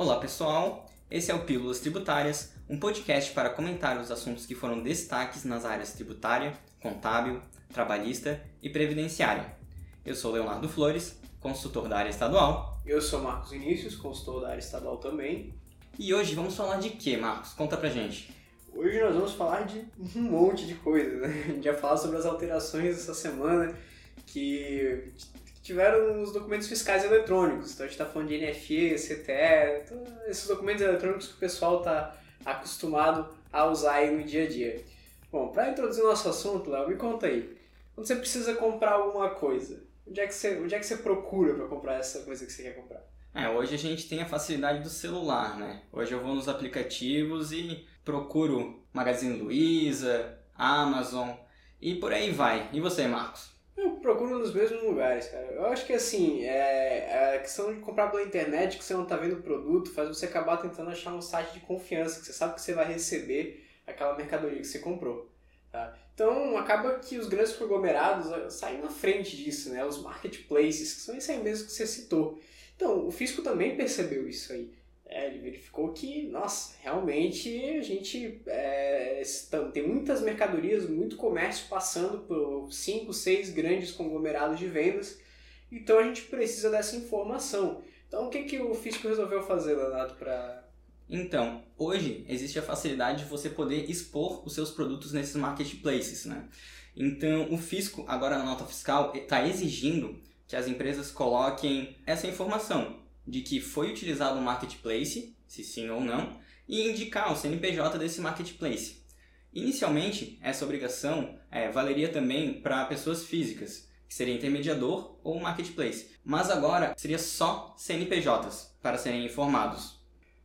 Olá pessoal, esse é o Pílulas Tributárias, um podcast para comentar os assuntos que foram destaques nas áreas tributária, contábil, trabalhista e previdenciária. Eu sou Leonardo Flores, consultor da área estadual. Eu sou Marcos Vinícius, consultor da área estadual também. E hoje vamos falar de quê, Marcos? Conta pra gente. Hoje nós vamos falar de um monte de coisa, né? A gente vai falar sobre as alterações essa semana que tiveram os documentos fiscais eletrônicos. Então a gente está falando de NFE, CTE, esses documentos eletrônicos que o pessoal está acostumado a usar aí no dia a dia. Bom, para introduzir o nosso assunto, Léo, me conta aí. Quando você precisa comprar alguma coisa, onde é que você, onde é que você procura para comprar essa coisa que você quer comprar? É, hoje a gente tem a facilidade do celular, né? Hoje eu vou nos aplicativos e procuro Magazine Luiza, Amazon e por aí vai. E você, Marcos? Eu procuro nos mesmos lugares, cara. Eu acho que assim, é, a questão de comprar pela internet, que você não tá vendo o produto, faz você acabar tentando achar um site de confiança, que você sabe que você vai receber aquela mercadoria que você comprou. Tá? Então acaba que os grandes conglomerados ah, saem na frente disso, né? Os marketplaces, que são isso aí mesmo que você citou. Então, o fisco também percebeu isso aí. É, ele verificou que, nossa, realmente a gente é, tem muitas mercadorias, muito comércio passando por cinco, seis grandes conglomerados de vendas, então a gente precisa dessa informação. Então, o que, que o fisco resolveu fazer, Leonardo, para então, hoje existe a facilidade de você poder expor os seus produtos nesses marketplaces, né? Então, o fisco, agora na nota fiscal, está exigindo que as empresas coloquem essa informação de que foi utilizado um marketplace, se sim ou não, e indicar o CNPJ desse marketplace. Inicialmente, essa obrigação é, valeria também para pessoas físicas, que seria intermediador ou marketplace. Mas agora seria só CNPJs para serem informados.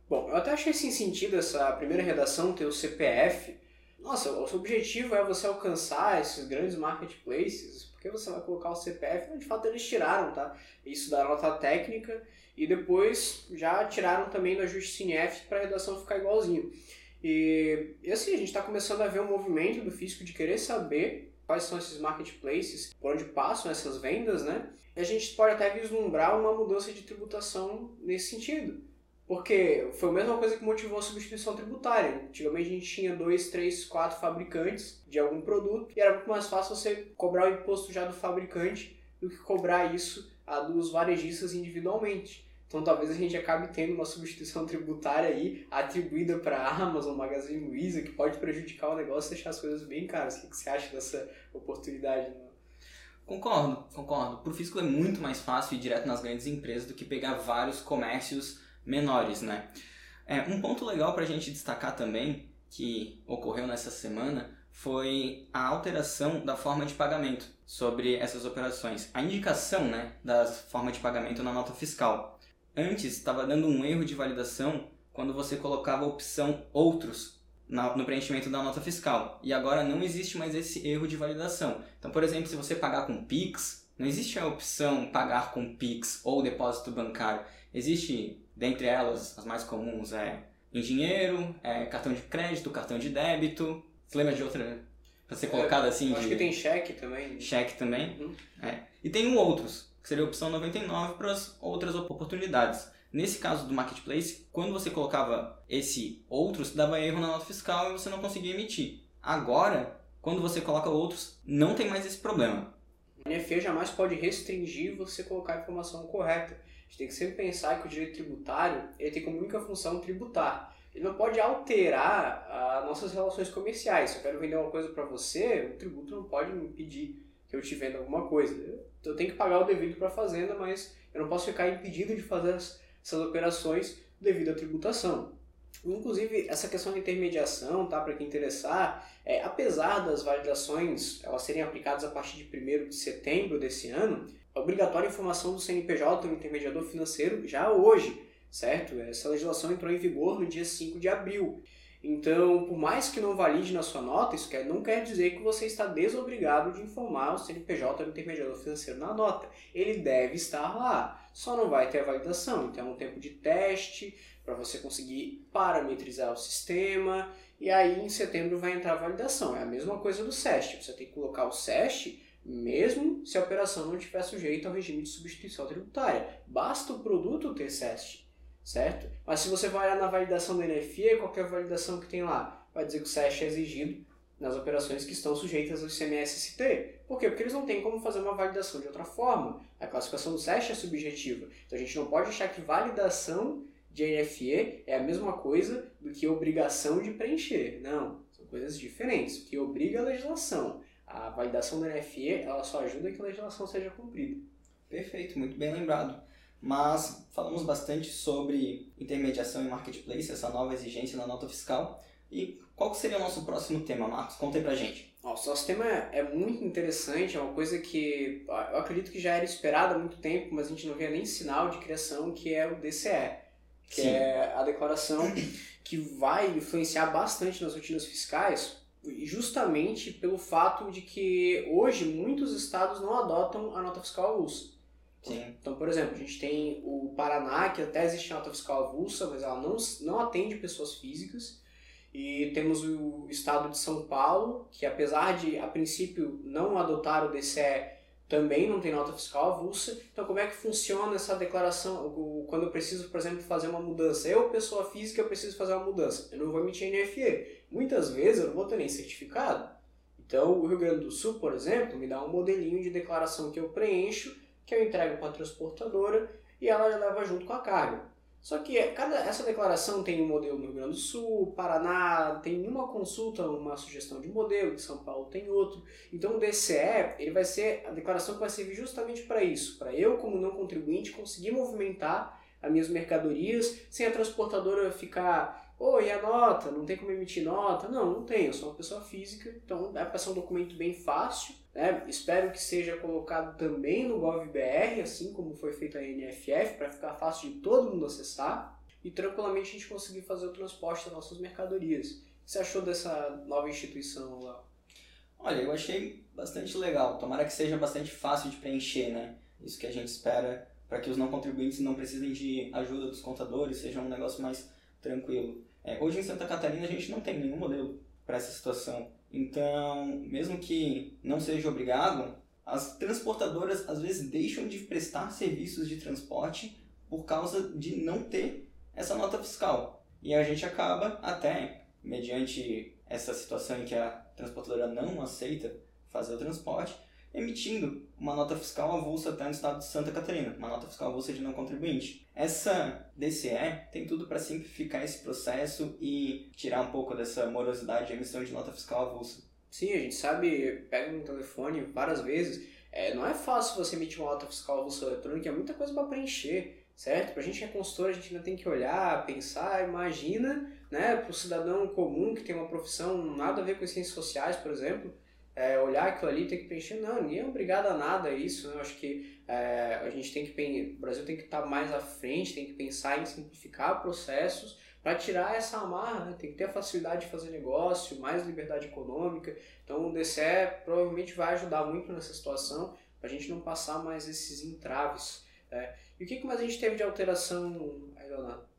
Bom, eu até achei sem sentido essa primeira redação ter o CPF. Nossa, o seu objetivo é você alcançar esses grandes marketplaces, porque você vai colocar o CPF, de fato eles tiraram, tá? Isso da nota técnica e depois já tiraram também do ajuste CINEF para a redação ficar igualzinho. E, e assim, a gente está começando a ver um movimento do fisco de querer saber quais são esses marketplaces, por onde passam essas vendas, né? E a gente pode até vislumbrar uma mudança de tributação nesse sentido. Porque foi a mesma coisa que motivou a substituição tributária. Antigamente a gente tinha dois, três, quatro fabricantes de algum produto e era muito mais fácil você cobrar o imposto já do fabricante do que cobrar isso a dos varejistas individualmente. Então talvez a gente acabe tendo uma substituição tributária aí atribuída para a Amazon, Magazine Luiza, que pode prejudicar o negócio e deixar as coisas bem caras. O que você acha dessa oportunidade? Né? Concordo, concordo. Para o fisco é muito mais fácil ir direto nas grandes empresas do que pegar vários comércios menores, né? É, um ponto legal para a gente destacar também, que ocorreu nessa semana, foi a alteração da forma de pagamento sobre essas operações. A indicação né, da forma de pagamento na nota fiscal. Antes estava dando um erro de validação quando você colocava a opção outros no preenchimento da nota fiscal. E agora não existe mais esse erro de validação. Então, por exemplo, se você pagar com Pix, não existe a opção pagar com Pix ou depósito bancário. Existe Dentre elas, as mais comuns é em dinheiro, é cartão de crédito, cartão de débito. Você lembra de outra para ser colocada é, assim? Acho de... que tem cheque também. Cheque também. Uhum. É. E tem um outros, que seria a opção 99 para as outras oportunidades. Nesse caso do marketplace, quando você colocava esse outros, dava erro na nota fiscal e você não conseguia emitir. Agora, quando você coloca outros, não tem mais esse problema. A NFE jamais pode restringir você colocar a informação correta. A gente tem que sempre pensar que o direito tributário ele tem como única função tributar. Ele não pode alterar as nossas relações comerciais. Se eu quero vender uma coisa para você, o tributo não pode me impedir que eu te venda alguma coisa. Eu tenho que pagar o devido para a fazenda, mas eu não posso ficar impedido de fazer essas operações devido à tributação. Inclusive, essa questão de intermediação, tá, para quem interessar, é, apesar das validações elas serem aplicadas a partir de 1 de setembro desse ano, é obrigatória a informação do CNPJ, do intermediador financeiro, já hoje, certo? Essa legislação entrou em vigor no dia 5 de abril. Então, por mais que não valide na sua nota, isso quer, não quer dizer que você está desobrigado de informar o CNPJ do intermediador financeiro na nota. Ele deve estar lá, só não vai ter a validação. Então, é um tempo de teste para você conseguir parametrizar o sistema e aí em setembro vai entrar a validação. É a mesma coisa do SEST. Você tem que colocar o SEST mesmo se a operação não estiver sujeita ao regime de substituição tributária. Basta o produto ter SEST, certo? Mas se você vai olhar na validação da NFE, qualquer validação que tem lá, vai dizer que o SESH é exigido nas operações que estão sujeitas ao ICMS-ST. Por quê? Porque eles não têm como fazer uma validação de outra forma. A classificação do SESH é subjetiva. Então a gente não pode achar que validação de NFE é a mesma coisa do que obrigação de preencher. Não, são coisas diferentes. O que obriga a legislação. A validação da NFE ela só ajuda que a legislação seja cumprida. Perfeito, muito bem lembrado. Mas falamos bastante sobre intermediação e marketplace, essa nova exigência na nota fiscal. E qual seria o nosso próximo tema, Marcos? Conta aí pra gente. Nossa, nosso tema é muito interessante, é uma coisa que eu acredito que já era esperada há muito tempo, mas a gente não via nem sinal de criação, que é o DCE, que Sim. é a declaração que vai influenciar bastante nas rotinas fiscais, justamente pelo fato de que hoje muitos estados não adotam a nota fiscal avulsa. Sim. Então, por exemplo, a gente tem o Paraná, que até existe nota fiscal avulsa, mas ela não, não atende pessoas físicas. E temos o estado de São Paulo, que apesar de, a princípio, não adotar o DCE, também não tem nota fiscal avulsa. Então, como é que funciona essa declaração quando eu preciso, por exemplo, fazer uma mudança? Eu, pessoa física, eu preciso fazer uma mudança. Eu não vou emitir NFE. Muitas vezes eu não vou ter nem certificado. Então, o Rio Grande do Sul, por exemplo, me dá um modelinho de declaração que eu preencho, que eu entrego para a transportadora e ela leva junto com a carga. Só que cada, essa declaração tem um modelo no Rio Grande do Sul, Paraná tem uma consulta, uma sugestão de modelo, em São Paulo tem outro. Então o DCE ele vai ser a declaração que vai servir justamente para isso, para eu como não contribuinte conseguir movimentar as minhas mercadorias sem a transportadora ficar Pô, e a nota? Não tem como emitir nota? Não, não tem. Eu sou uma pessoa física, então é para ser um documento bem fácil. Né? Espero que seja colocado também no GovBR, assim como foi feito a NFF, para ficar fácil de todo mundo acessar e tranquilamente a gente conseguir fazer o transporte das nossas mercadorias. O que você achou dessa nova instituição lá? Olha, eu achei bastante legal. Tomara que seja bastante fácil de preencher, né? Isso que a gente espera para que os não contribuintes não precisem de ajuda dos contadores, seja um negócio mais tranquilo. É, hoje em Santa Catarina a gente não tem nenhum modelo para essa situação. Então, mesmo que não seja obrigado, as transportadoras às vezes deixam de prestar serviços de transporte por causa de não ter essa nota fiscal. E a gente acaba até, mediante essa situação em que a transportadora não aceita fazer o transporte, emitindo uma nota fiscal avulsa até no estado de Santa Catarina, uma nota fiscal avulsa de não contribuinte. Essa DCE tem tudo para simplificar esse processo e tirar um pouco dessa morosidade de emissão de nota fiscal avulsa. Sim, a gente sabe, pega no telefone várias vezes, é, não é fácil você emitir uma nota fiscal avulsa eletrônica, é muita coisa para preencher, certo? Para a gente que é consultor, a gente ainda tem que olhar, pensar, imagina, né, para o cidadão comum que tem uma profissão nada a ver com ciências sociais, por exemplo, é, olhar aquilo ali tem que preencher. Não, ninguém é obrigado a nada a isso. Né? Eu acho que é, a gente tem que o Brasil tem que estar mais à frente, tem que pensar em simplificar processos para tirar essa amarra, né? tem que ter a facilidade de fazer negócio, mais liberdade econômica. Então o DCE provavelmente vai ajudar muito nessa situação para a gente não passar mais esses entraves. Né? E o que, que mais a gente teve de alteração, Leonardo?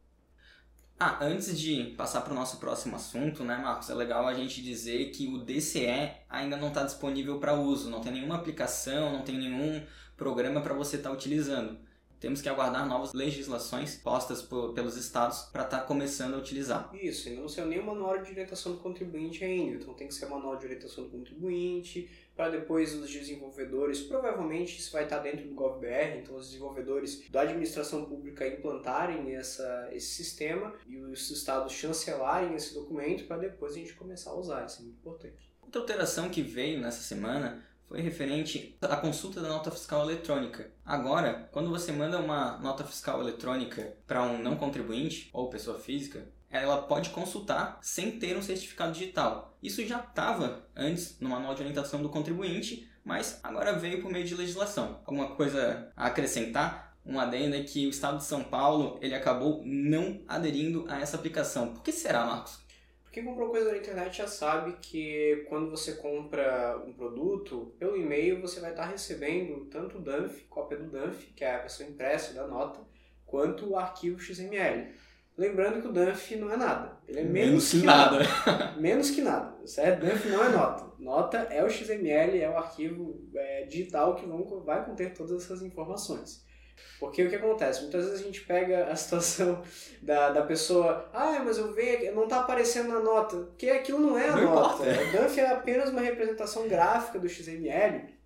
Ah, antes de passar para o nosso próximo assunto, né, Marcos, é legal a gente dizer que o DCE ainda não está disponível para uso, não tem nenhuma aplicação, não tem nenhum programa para você estar tá utilizando. Temos que aguardar novas legislações postas por, pelos estados para estar tá começando a utilizar. Isso, ainda não saiu o manual de orientação do contribuinte ainda, então tem que ser manual de orientação do contribuinte, para depois os desenvolvedores, provavelmente isso vai estar dentro do GovBR, então os desenvolvedores da administração pública implantarem essa, esse sistema e os estados chancelarem esse documento para depois a gente começar a usar, isso é muito importante. Outra alteração que veio nessa semana foi referente à consulta da nota fiscal eletrônica. Agora, quando você manda uma nota fiscal eletrônica para um não contribuinte ou pessoa física, ela pode consultar sem ter um certificado digital. Isso já estava antes no manual de orientação do contribuinte, mas agora veio por meio de legislação. Alguma coisa a acrescentar? Um adendo é que o Estado de São Paulo ele acabou não aderindo a essa aplicação. Por que será, Marcos? Quem comprou coisa na internet já sabe que quando você compra um produto, pelo e-mail você vai estar recebendo tanto o DANF, cópia do DANF, que é a versão impressa da nota, quanto o arquivo XML. Lembrando que o Dunf não é nada. Ele é menos, menos que, que, nada. nada. menos que nada, certo? Dunf não é nota. Nota é o XML, é o arquivo é, digital que vão, vai conter todas essas informações. Porque o que acontece? Muitas vezes a gente pega a situação da, da pessoa, ah, mas eu vejo não tá aparecendo na nota, porque aquilo não é a Não nota. importa. O Duff é apenas uma representação gráfica do XML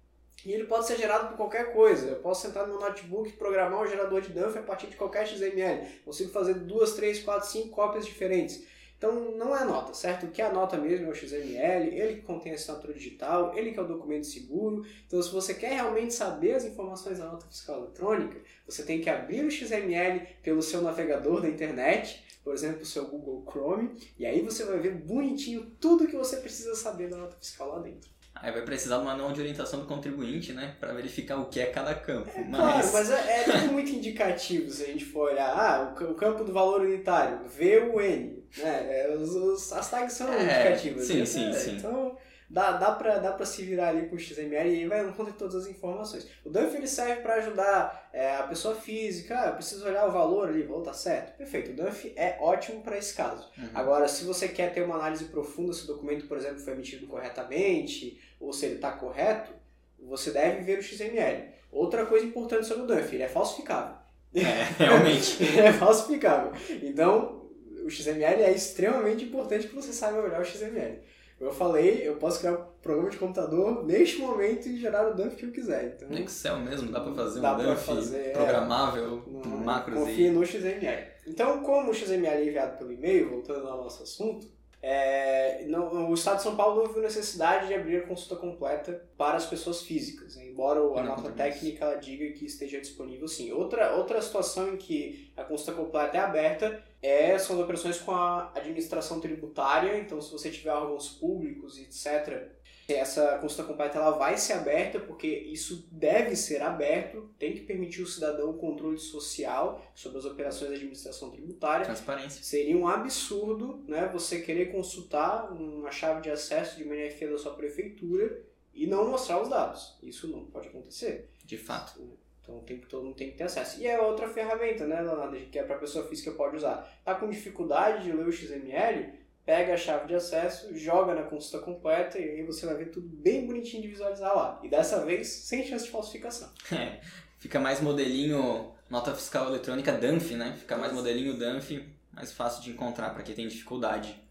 e ele pode ser gerado por qualquer coisa. Eu posso sentar no meu notebook e programar um gerador de Duff a partir de qualquer XML. Consigo fazer duas, três, quatro, cinco cópias diferentes. Então não é nota, certo? O que é a nota mesmo é o XML, ele que contém a assinatura digital, ele que é o documento seguro. Então se você quer realmente saber as informações da nota fiscal eletrônica, você tem que abrir o XML pelo seu navegador da internet, por exemplo, o seu Google Chrome, e aí você vai ver bonitinho tudo que você precisa saber da nota fiscal lá dentro. Aí vai precisar do manual de orientação do contribuinte, né? Pra verificar o que é cada campo. Claro, mas... mas é, é muito indicativo se a gente for olhar. Ah, o ca- o campo do valor unitário, VUN. Né? É, os- os- as tags são É, indicativas. sim, né? sim, É, sim. Então dá, dá, pra, dá pra se virar ali com o XML e aí vai encontrar todas as informações. O Duff ele serve para ajudar é, a pessoa física. Ah, eu preciso olhar o valor ali, valor tá certo. Perfeito, o Duff é ótimo para esse caso. Uhum. Agora, se você quer ter uma análise profunda se o documento, por exemplo, foi emitido corretamente ou se ele está correto, você deve ver o XML. Outra coisa importante sobre o Duff, ele é falsificável. É, realmente. ele é falsificável. Então, o XML é extremamente importante que você saiba olhar o XML. Eu falei, eu posso criar um programa de computador neste momento e gerar o dump que eu quiser. Então, No Excel mesmo, dá pra fazer um dump fazer, é. programável, com macros confie e... no XML. Então, como o XML é enviado pelo e-mail, voltando ao nosso assunto, é, não- o Estado de São Paulo não viu necessidade de abrir a consulta completa para as pessoas físicas, né? embora a nota técnica diga que esteja disponível sim. Outra, outra situação em que a consulta completa é aberta é, são as operações com a administração tributária, então se você tiver órgãos públicos, etc., essa consulta completa ela vai ser aberta porque isso deve ser aberto, tem que permitir o cidadão o controle social sobre as operações da administração tributária. Transparência. Seria um absurdo né, você querer consultar uma chave de acesso de uma NFE da sua prefeitura e não mostrar os dados. Isso não pode acontecer. De fato. Então tem que, todo mundo tem que ter acesso. E é outra ferramenta, né, Leonardo, que a pessoa física pode usar. Tá com dificuldade de ler o XML? Pega a chave de acesso, joga na consulta completa e aí você vai ver tudo bem bonitinho de visualizar lá. E dessa vez, sem chance de falsificação. É, fica mais modelinho nota fiscal eletrônica DANF, né? Fica mais modelinho DANF, mais fácil de encontrar para quem tem dificuldade.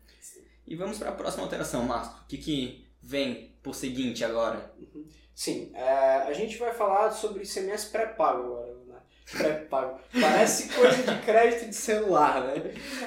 E vamos para a próxima alteração, Márcio. O que, que vem por seguinte agora? Sim, é, a gente vai falar sobre ICMS pré-pago agora? Pré-pago. Parece coisa de crédito de celular, né?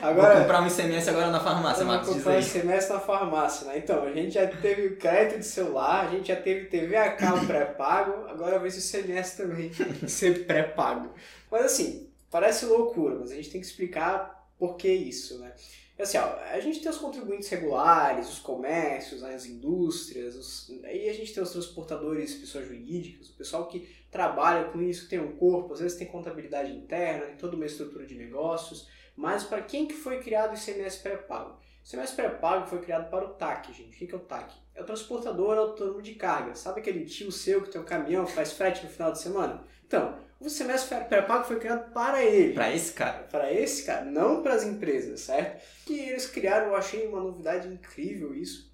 Vou Agora, comprar um ICMS agora na farmácia, Marcos, diz comprar aí. ICMS na farmácia, né? Então, a gente já teve crédito de celular, a gente já teve TV a cabo pré-pago, agora vai ser o ICMS também ser pré-pago. Mas assim, parece loucura, mas a gente tem que explicar por que isso, né? Assim, ó, a gente tem os contribuintes regulares, os comércios, as indústrias, os... aí a gente tem os transportadores, pessoas jurídicas, o pessoal que trabalha com isso, tem um corpo, às vezes tem contabilidade interna, tem toda uma estrutura de negócios, mas para quem que foi criado o ICMS pré-pago? O ICMS pré-pago foi criado para o TAC, gente. O que é o TAC? É o transportador autônomo de carga. Sabe aquele tio seu que tem um caminhão, faz frete no final de semana? Então, o ICMS pré-pago foi criado para ele. Pra esse cara. Para esse cara, não para as empresas, certo? Que eles criaram, eu achei uma novidade incrível isso,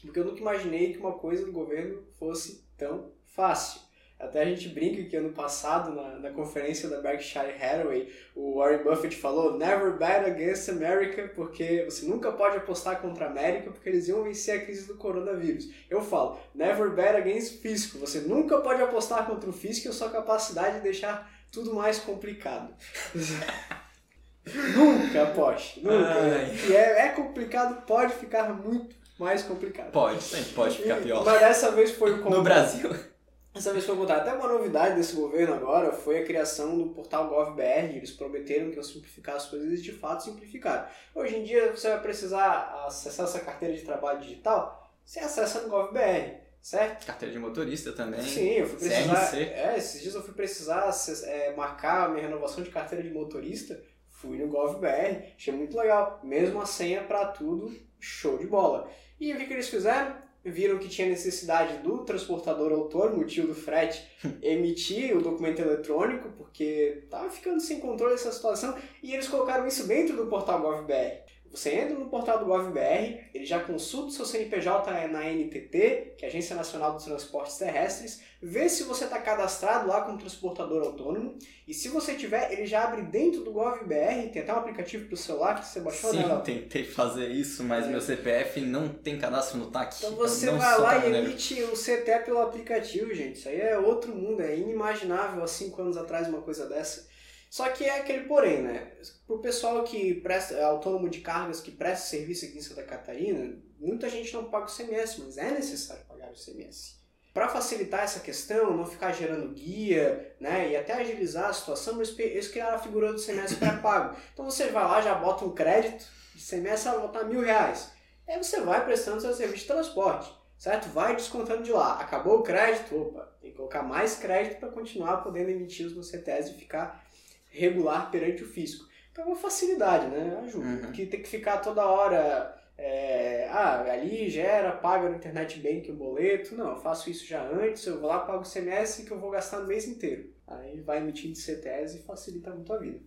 porque eu nunca imaginei que uma coisa do governo fosse tão fácil. Até a gente brinca que ano passado, na, na conferência da Berkshire Hathaway, o Warren Buffett falou Never bet against America, porque você nunca pode apostar contra a América, porque eles iam vencer a crise do coronavírus. Eu falo, Never bet against fisco, você nunca pode apostar contra o fisco e a sua capacidade de deixar tudo mais complicado. nunca aposte, nunca. Ai. E é, é complicado, pode ficar muito mais complicado. Pode, sempre pode ficar pior. Mas dessa vez foi o No contrário. Brasil. Dessa vez foi o contrário. Até uma novidade desse governo agora foi a criação do portal GovBR. Eles prometeram que iam simplificar as coisas e de fato simplificaram. Hoje em dia você vai precisar acessar essa carteira de trabalho digital, você acessa no GovBR, certo? Carteira de motorista também. Sim, eu fui precisar. CRC. É, esses dias eu fui precisar é, marcar a minha renovação de carteira de motorista. Fui no GovBR, achei muito legal. Mesmo a senha pra tudo, show de bola. E o que, que eles fizeram? Viram que tinha necessidade do transportador autônomo, o tio do frete, emitir o documento eletrônico, porque tava ficando sem controle essa situação, e eles colocaram isso dentro do portal GovBR. Você entra no portal do GovBR, ele já consulta o seu CNPJ na NTT, que é a Agência Nacional dos Transportes Terrestres, vê se você está cadastrado lá como transportador autônomo, e se você tiver, ele já abre dentro do GovBR, tem até um aplicativo para o celular que você baixou, Sim, né? tentei fazer isso, mas É. meu CPF não tem cadastro no TAC. Então você vai lá e emite o CT pelo aplicativo, gente. Isso aí é outro mundo, é inimaginável há cinco anos atrás uma coisa dessa. Só que é aquele porém, né? Pro pessoal que presta, é autônomo de cargas que presta serviço aqui em Santa Catarina, muita gente não paga o CMS, mas é necessário pagar o CMS. Para facilitar essa questão, não ficar gerando guia, né, e até agilizar a situação, eles, criaram a figura do CMS pré-pago. Então você vai lá, já bota um crédito de CMS, vou botar mil reais. Aí você vai prestando seu serviço de transporte, certo? Vai descontando de lá. Acabou o crédito, opa, tem que colocar mais crédito para continuar podendo emitir os no CTS e ficar regular perante o fisco. Então é uma facilidade, né? Ajuda. Uhum. Porque tem que ficar toda hora. é, ah, ali gera, paga no internet bank o boleto. Não, eu faço isso já antes, eu vou lá, pago o CMS que eu vou gastar no mês inteiro. Aí vai emitindo CTS e facilita muito a vida.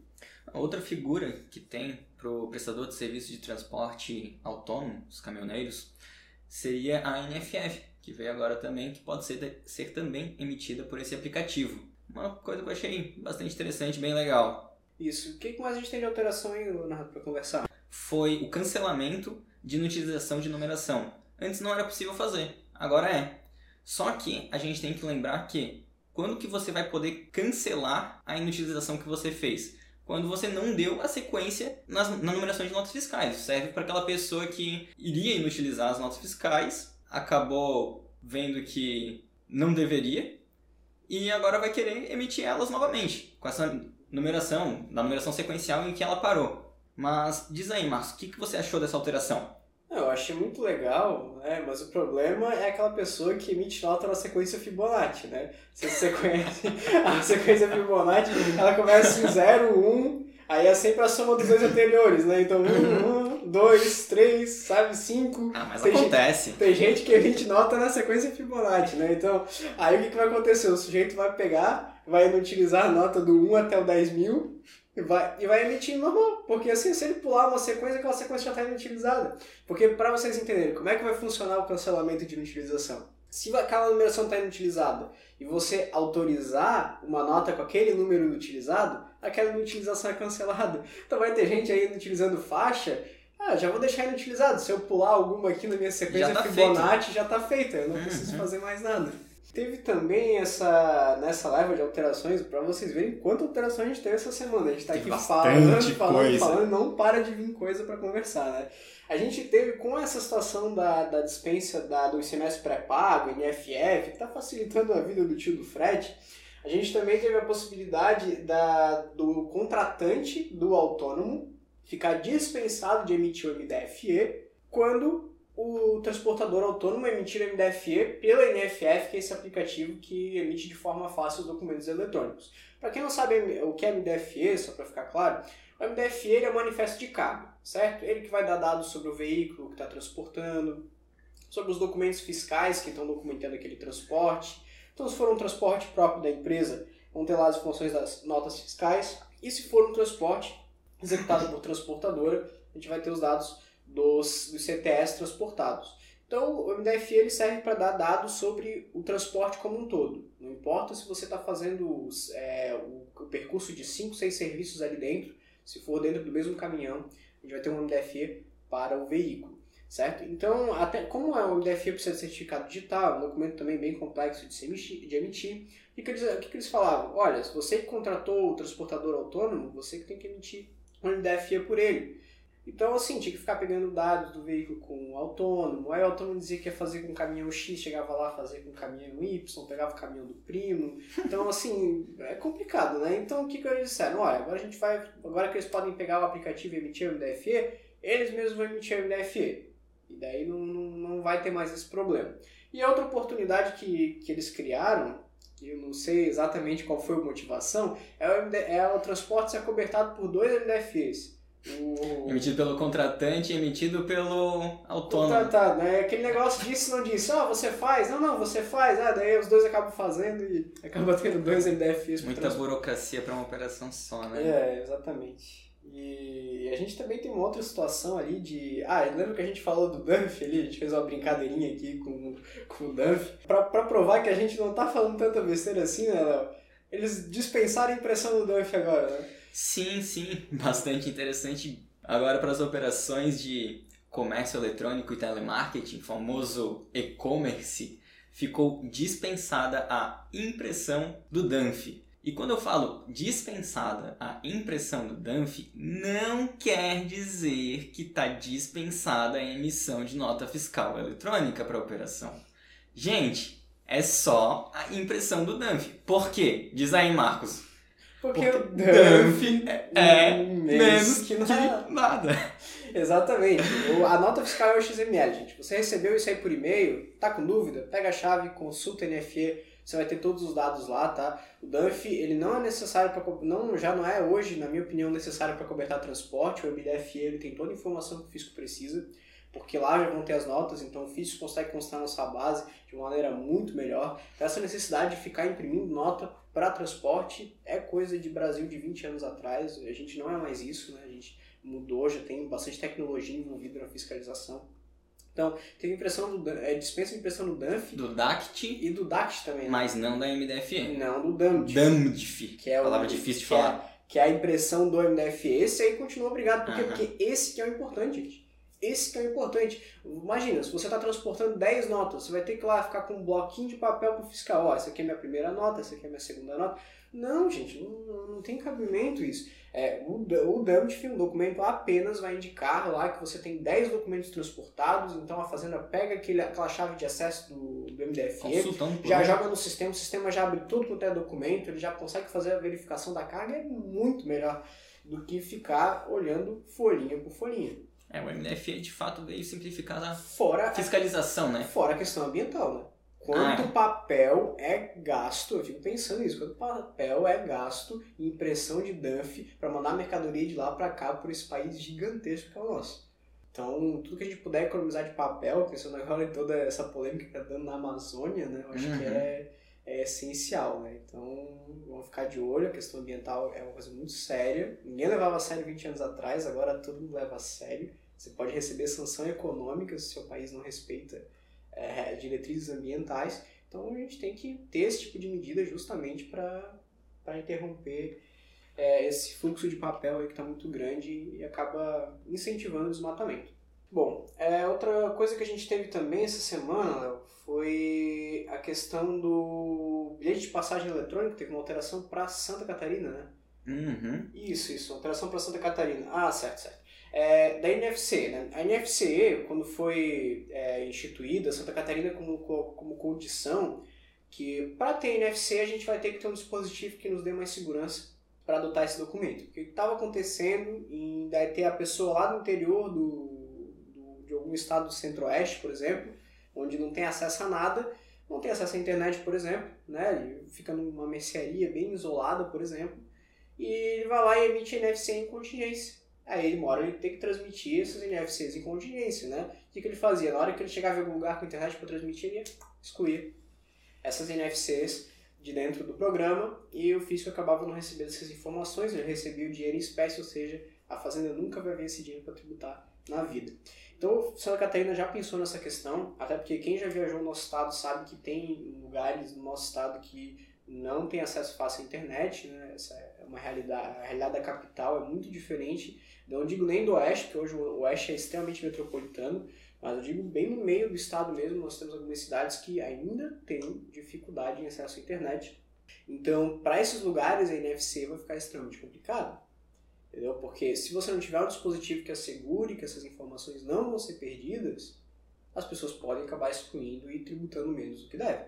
Outra figura que tem para o prestador de serviço de transporte autônomo, os caminhoneiros, seria a NFF, que veio agora também, que pode ser, ser também emitida por esse aplicativo. Uma coisa que eu achei bastante interessante, bem legal. Isso. O que mais a gente tem de alteração aí, Leonardo, para conversar? Foi o cancelamento de inutilização de numeração. Antes não era possível fazer, agora é. Só que a gente tem que lembrar que quando que você vai poder cancelar a inutilização que você fez? Quando você não deu a sequência nas, na numeração de notas fiscais. Serve para aquela pessoa que iria inutilizar as notas fiscais, acabou vendo que não deveria e agora vai querer emitir elas novamente com essa numeração, na numeração sequencial em que ela parou. Mas diz aí, Marcos, o que, que você achou dessa alteração? Eu achei muito legal, né? Mas o problema é aquela pessoa que emite nota na sequência Fibonacci, né? Se você conhece a sequência Fibonacci, ela começa em 0, 1, aí é sempre a soma dos dois anteriores, né? Então 1, 1, 2, 3, sabe, 5. Ah, mas Tem gente- acontece. Tem gente que emite nota na sequência Fibonacci, né? Então, aí o que, que vai acontecer? O sujeito vai pegar, vai inutilizar a nota do 1 até o 10 mil e vai, e vai emitir normal. Porque assim, se ele pular uma sequência, aquela sequência já está inutilizada. Porque para vocês entenderem, como é que vai funcionar o cancelamento de inutilização? Se aquela numeração está inutilizada e você autorizar uma nota com aquele número inutilizado, aquela inutilização é cancelada. Então vai ter gente aí inutilizando faixa ah, já vou deixar inutilizado. Se eu pular alguma aqui na minha sequência Já tá Fibonacci, já tá feita. Eu não Uhum. preciso fazer mais nada. Teve também essa nessa leva de alterações, pra vocês verem quantas alterações a gente teve essa semana. A gente tá Teve aqui falando, falando, falando, não para de vir coisa pra conversar, né? A gente teve com essa situação da, da dispensa da, do ICMS pré-pago, NFF, que tá facilitando a vida do tio do Fred, a gente também teve a possibilidade da, do contratante do autônomo ficar dispensado de emitir o MDFE quando o transportador autônomo emitir o MDFE pela NFF, que é esse aplicativo que emite de forma fácil os documentos eletrônicos. Para quem não sabe o que é MDFE, só para ficar claro, o MDFE é um manifesto de carga, certo? Ele que vai dar dados sobre o veículo que está transportando, sobre os documentos fiscais que estão documentando aquele transporte. Então, se for um transporte próprio da empresa, vão ter lá as funções das notas fiscais. E se for um transporte executado por transportadora, a gente vai ter os dados dos, dos CTS transportados. Então, o MDFE ele serve para dar dados sobre o transporte como um todo. Não importa se você está fazendo é, o, o percurso de 5, 6 serviços ali dentro, se for dentro do mesmo caminhão, a gente vai ter um MDFE para o veículo, certo? Então, até como é o MDFE precisa de certificado digital, um documento também bem complexo de, se emitir, de emitir, o que, que, eles, o que, que eles falavam? Olha, se você que contratou o transportador autônomo, você que tem que emitir um MDFE por ele. Então, assim, tinha que ficar pegando dados do veículo com o autônomo. Aí o autônomo dizia que ia fazer com o caminhão X, chegava lá fazer com o caminhão Y, pegava o caminhão do primo. Então, assim, é complicado, né? Então, o que, que eles disseram? Olha, agora a gente vai. Agora que eles podem pegar o aplicativo e emitir o MDFE, eles mesmos vão emitir o MDFE. E daí não, não, não vai ter mais esse problema. E outra oportunidade que, que eles criaram, que eu não sei exatamente qual foi a motivação, é o, MD, é o transporte ser cobertado por dois MDFEs. O... Emitido pelo contratante e emitido pelo autônomo. Contratado, né? Aquele negócio disse não disse, ó, você faz, não, não, você faz, ah, daí os dois acabam fazendo e acaba tendo dois MDFs por Muita burocracia para uma operação só, né? É, exatamente. E a gente também tem uma outra situação ali de. Ah, lembra que a gente falou do Dunphy ali? A gente fez uma brincadeirinha aqui com, com o Dunphy. Pra, pra provar que a gente não tá falando tanta besteira assim, né, Léo? Eles dispensaram a impressão do Dunphy agora, né? Sim, sim. Bastante interessante. Agora para as operações de comércio eletrônico e telemarketing, famoso e-commerce, ficou dispensada a impressão do DANF. E quando eu falo dispensada a impressão do DANF, não quer dizer que está dispensada a emissão de nota fiscal eletrônica para a operação. Gente, é só a impressão do DANF. Por quê? Diz aí, Marcos. Porque, Porque o Dunphy é, é menos que que nada. nada. Exatamente. O- A nota fiscal é o XML, gente. Você recebeu isso aí por e-mail, tá com dúvida? Pega a chave, consulta a NFE, você vai ter todos os dados lá, tá? O DUNF, ele não é necessário para não já não é hoje, na minha opinião, necessário para cobertar transporte. O MDFE, ele tem toda a informação que o fisco precisa, porque lá já vão ter as notas, então o fisco consegue constar na sua base de uma maneira muito melhor. Então, essa necessidade de ficar imprimindo nota para transporte é coisa de Brasil de 20 anos atrás. A gente não é mais isso, né? A gente mudou, já tem bastante tecnologia envolvida na fiscalização. Então, tem impressão do é, dispensa de impressão do DANF Do DACT, e do DACT também, né? mas não da MDFE. Não, do DAMT. DAMDF. Que é o- Palavra difícil de é- falar. que é a impressão do MDF. Esse aí continua obrigado. Por quê? Aham. Porque esse que é o importante, gente. Esse que é o importante. Imagina, se você está transportando 10 notas, você vai ter que ir lá ficar com um bloquinho de papel pro fiscal. Ó, essa aqui é minha primeira nota, essa aqui é minha segunda nota. Não, gente, não, não- tem cabimento isso. É, o, o DAMT, um documento apenas vai indicar lá que você tem 10 documentos transportados, então a fazenda pega aquele, aquela chave de acesso do, do MDF, Consultando por já joga no sistema, o sistema já abre tudo quanto é documento, ele já consegue fazer a verificação da carga, é muito melhor do que ficar olhando folhinha por folhinha. É, o MDFE de fato veio simplificar a Fora, fiscalização, né? fora a questão ambiental, né? Quanto Ah, papel é gasto, eu fico pensando nisso, quanto papel é gasto em impressão de DUNF para mandar mercadoria de lá para cá por esse país gigantesco que é o nosso. Então, tudo que a gente puder economizar de papel, pensando agora em toda essa polêmica que está dando na Amazônia, né? Eu acho que Uhum. é, é essencial, né? Então, vamos ficar de olho, a questão ambiental é uma coisa muito séria. Ninguém levava a sério 20 anos atrás, agora todo mundo leva a sério. Você pode receber sanção econômica se seu país não respeita é, diretrizes ambientais. Então, a gente tem que ter esse tipo de medida justamente para interromper é, esse fluxo de papel que está muito grande e acaba incentivando o desmatamento. Bom, é, outra coisa que a gente teve também essa semana Léo, foi a questão do bilhete de passagem eletrônico, teve uma alteração para Santa Catarina, né? Uhum. Isso, isso, alteração para Santa Catarina. Ah, certo, certo. É, da NFC, né? A NFC, quando foi é, instituída, Santa Catarina como, como condição que para ter NFC a gente vai ter que ter um dispositivo que nos dê mais segurança para adotar esse documento. O que estava acontecendo em daí ter a pessoa lá no interior do, do- de algum estado do centro-oeste, por exemplo, onde não tem acesso a nada, não tem acesso à internet, por exemplo, né? Ele fica numa mercearia bem isolada, por exemplo, e ele vai lá e emite NFC em contingência. Aí ele mora, ele tem que transmitir esses NFCs em contingência, né? O que, que ele fazia? Na hora que ele chegava em algum lugar com internet para transmitir, ele ia excluir essas NFCs de dentro do programa e o fisco acabava não recebendo essas informações, ele recebia o dinheiro em espécie, ou seja, a fazenda nunca vai ver esse dinheiro para tributar na vida. Então, Santa Catarina já pensou nessa questão, até porque quem já viajou no nosso estado sabe que tem lugares no nosso estado que não tem acesso fácil à internet, né? Essa é uma realidade, a realidade da capital é muito diferente. Não digo nem do oeste, porque hoje o oeste é extremamente metropolitano, mas eu digo bem no meio do estado mesmo, nós temos algumas cidades que ainda têm dificuldade em acesso à internet. Então, para esses lugares, a NFC vai ficar extremamente complicado. Entendeu? Porque se você não tiver um dispositivo que assegure que essas informações não vão ser perdidas, as pessoas podem acabar excluindo e tributando menos do que deve.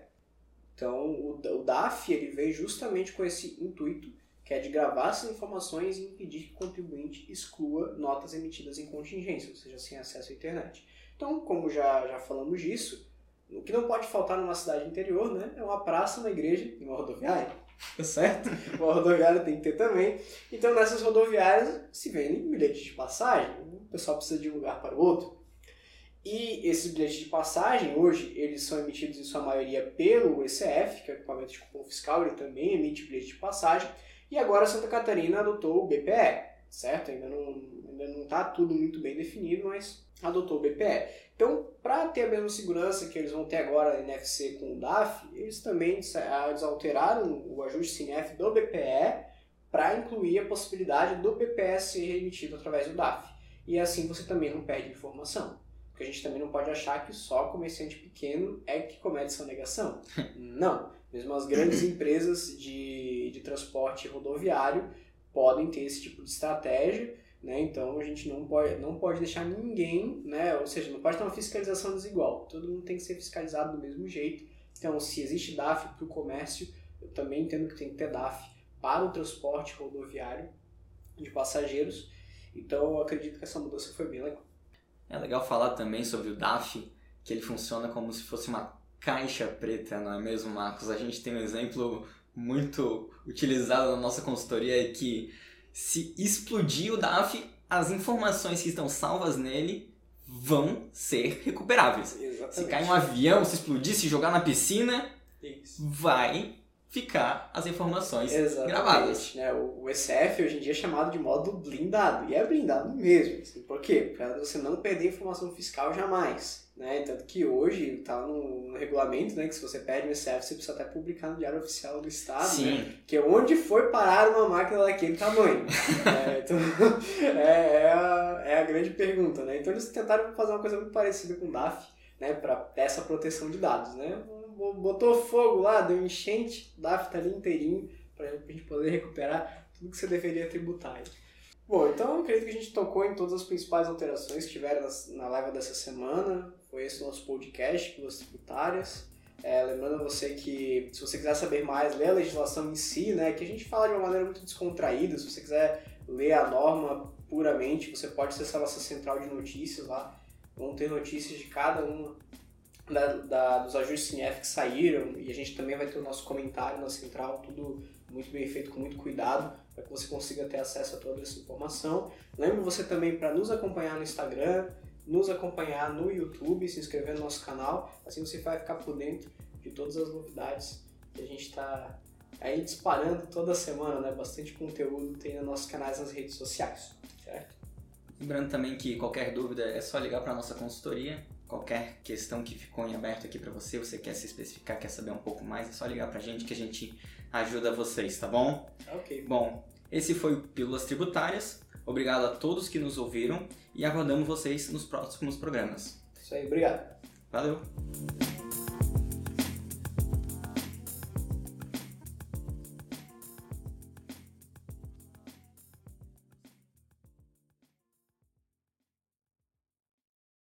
Então, o, o DAF ele veio justamente com esse intuito, que é de gravar essas informações e impedir que o contribuinte exclua notas emitidas em contingência, ou seja, sem acesso à internet. Então, como já, já falamos disso, o que não pode faltar numa cidade interior né, é uma praça, uma igreja e uma rodoviária. Tá certo? Uma rodoviária tem que ter também. Então, nessas rodoviárias se vendem bilhetes de passagem. O pessoal precisa de um lugar para o outro. E esses bilhetes de passagem, hoje, eles são emitidos em sua maioria pelo ECF, que é o equipamento de cupom fiscal, ele também emite bilhete de passagem. E agora Santa Catarina adotou o BPE. certo? Ainda não ainda não está tudo muito bem definido, mas adotou o BPE. Então, para ter a mesma segurança que eles vão ter agora na NFC com o DAF, eles também eles alteraram o ajuste CINEF do BPE para incluir a possibilidade do BPE ser remitido através do DAF. E assim você também não perde informação. Porque a gente também não pode achar que só comerciante pequeno é que comete sonegação. não. Mesmo as grandes empresas de, de transporte rodoviário podem ter esse tipo de estratégia né? Então a gente não pode, não pode deixar ninguém, né? ou seja, não pode ter uma fiscalização desigual. Todo mundo tem que ser fiscalizado do mesmo jeito. Então, se existe DAF para o comércio, eu também entendo que tem que ter DAF para o transporte rodoviário de passageiros. Então, eu acredito que essa mudança foi bem legal. É legal falar também sobre o DAF, que ele funciona como se fosse uma caixa preta, não é mesmo, Marcos? A gente tem um exemplo muito utilizado na nossa consultoria que se explodir o DAF, as informações que estão salvas nele vão ser recuperáveis. Exatamente. Se cair um avião, se explodir, se jogar na piscina, Isso. vai ficar as informações Exatamente, gravadas. Né? O, ECF hoje em dia é chamado de modo blindado. E é blindado mesmo. Assim, por quê? Para você não perder informação fiscal jamais. Né? Tanto que hoje está no, no, regulamento né, que se você perde o ICF, você precisa até publicar no Diário Oficial do Estado. Sim. Né? Que é onde foi parar uma máquina daquele tamanho. é, então, é, é, a, é a grande pergunta. Né? Então eles tentaram fazer uma coisa muito parecida com o DAF, né, para essa proteção de dados. Né? Botou fogo lá, deu enchente, o DAF está ali inteirinho, para a gente poder recuperar tudo que você deveria tributar. Bom, então acredito que a gente tocou em todas as principais alterações que tiveram na live dessa semana. Esse o nosso podcast, Pílulas Tributárias. É, lembrando você que, se você quiser saber mais, ler a legislação em si, né, que a gente fala de uma maneira muito descontraída. Se você quiser ler a norma puramente, você pode acessar a nossa central de notícias lá. Vão ter notícias de cada uma da, da, dos ajustes CNF que saíram e a gente também vai ter o nosso comentário na central, tudo muito bem feito, com muito cuidado, para que você consiga ter acesso a toda essa informação. Lembro você também para nos acompanhar no Instagram, nos acompanhar no YouTube, se inscrever no nosso canal, assim você vai ficar por dentro de todas as novidades que a gente está aí disparando toda semana, né? Bastante conteúdo tem nos nossos canais nas redes sociais, certo? Lembrando também que qualquer dúvida é só ligar para a nossa consultoria. Qualquer questão que ficou em aberto aqui para você, você quer se especificar, quer saber um pouco mais, é só ligar para a gente que a gente ajuda vocês, tá bom? Ok. Bom, esse foi o Pílulas Tributárias. Obrigado a todos que nos ouviram e aguardamos vocês nos próximos programas. Isso aí, obrigado. Valeu!